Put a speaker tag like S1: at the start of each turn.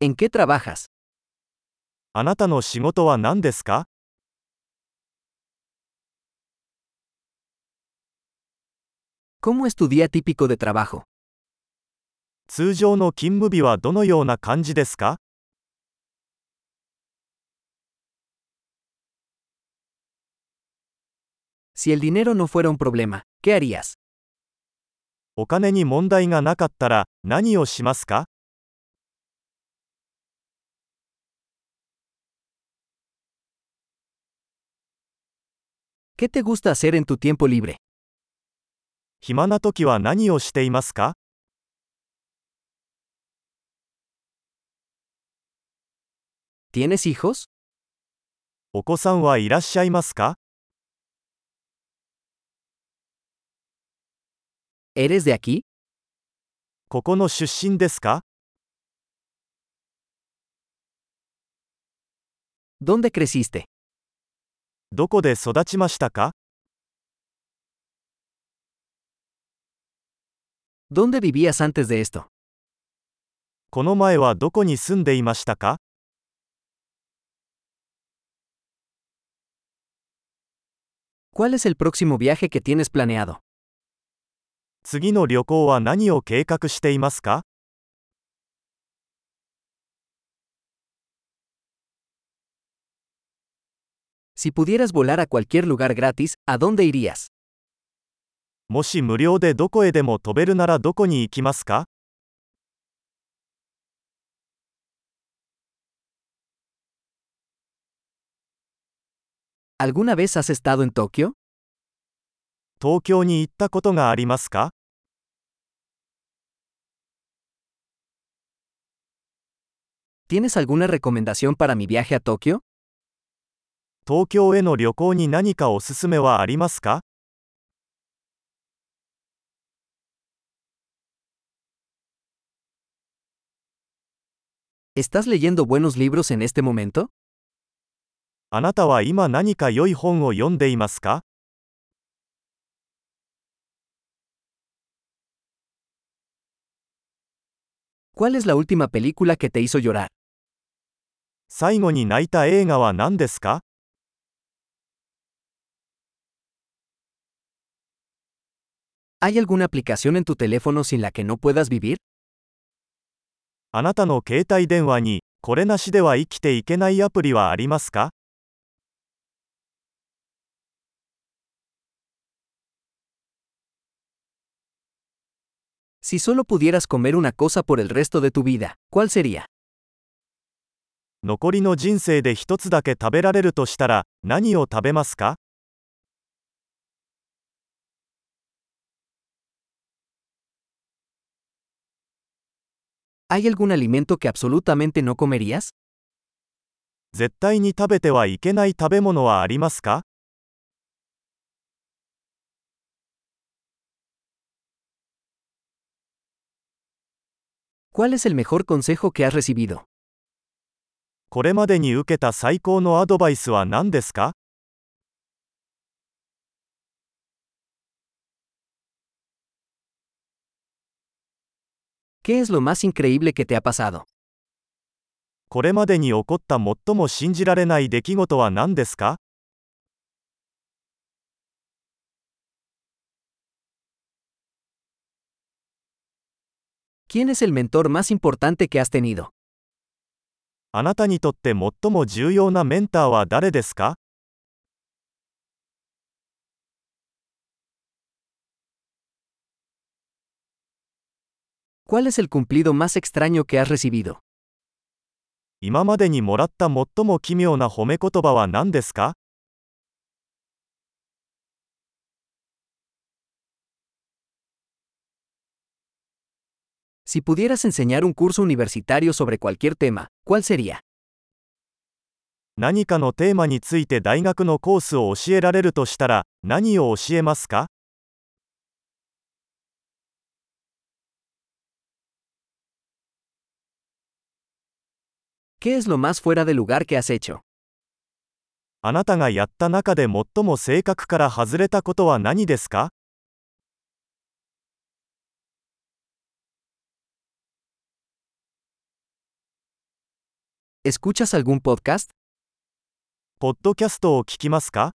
S1: ¿En qué trabajas?
S2: あなたの仕事は何ですか
S1: ¿Cómo es tu día típico de trabajo?
S2: 通常の勤務日はどのような感じですか
S1: Si el dinero no fuera un problema, ¿qué harías?
S2: お金に問題がなかったら何をしますか
S1: ¿Qué te gusta hacer en tu tiempo libre?
S2: 暇な時は何をしていますか
S1: ¿Tienes hijos?
S2: お子さんはいらっしゃいますか
S1: ¿Eres de aquí?
S2: ここの出身ですか
S1: ¿Dónde creciste?
S2: どこで育ちましたか
S1: ¿Dónde vivías antes de esto?
S2: この前はどこに住んでいましたか
S1: ¿Cuál es el próximo viaje que tienes planeado?
S2: 次の旅行は何を計画していますか
S1: Si pudieras volar a cualquier lugar gratis, ¿a dónde irías?
S2: もし無料でどこへでも飛べるならどこに行きますか
S1: ¿Alguna vez has estado en Tokio?
S2: 東京に行ったことがありますか
S1: ¿Tienes alguna recomendación para mi viaje a Tokio?
S2: 東京への旅行に何かおすすめはありますか
S1: ¿Estás leyendo buenos libros en este momento?
S2: あなたは今何か良い本を読んでいますか
S1: ¿Cuál es la última película que te hizo llorar?
S2: 最後に泣いた映画は何ですか
S1: ¿Hay alguna aplicación en tu teléfono sin la que no puedas vivir?
S2: あなたの携帯電話にこれなしでは生きていけないアプリはありますか
S1: Si solo pudieras comer una cosa por el resto de tu vida, ¿cuál sería?
S2: 残りの人生で一つだけ食べられるとしたら何を食べますか
S1: ¿Hay algún alimento que absolutamente no comerías?
S2: 絶対に食べてはいけない食べ物はありますか
S1: ¿Cuál es el mejor consejo que has recibido?
S2: これまでに受けた最高のアドバイスは何ですか
S1: ¿Qué es lo más increíble que te ha pasado?
S2: これまでに起こった最も信じられない出来事は何ですか
S1: ¿Quién es el mentor más importante que has tenido?
S2: あなたにとって最も重要なメンターは誰ですか
S1: ¿Cuál es el cumplido más extraño que has recibido?
S2: 今までにもらった最も奇妙な褒め言葉は何ですか
S1: Si pudieras enseñar un curso universitario sobre cualquier tema, ¿cuál sería?
S2: 何かのテーマについて大学のコースを教えられるとしたら何を教えますか
S1: ¿Qué es lo más fuera de lugar que has hecho?
S2: あなたがやった中で最も性格から外れたことは何ですか
S1: ¿Escuchas algún podcast?
S2: ポッドキャストを聞きますか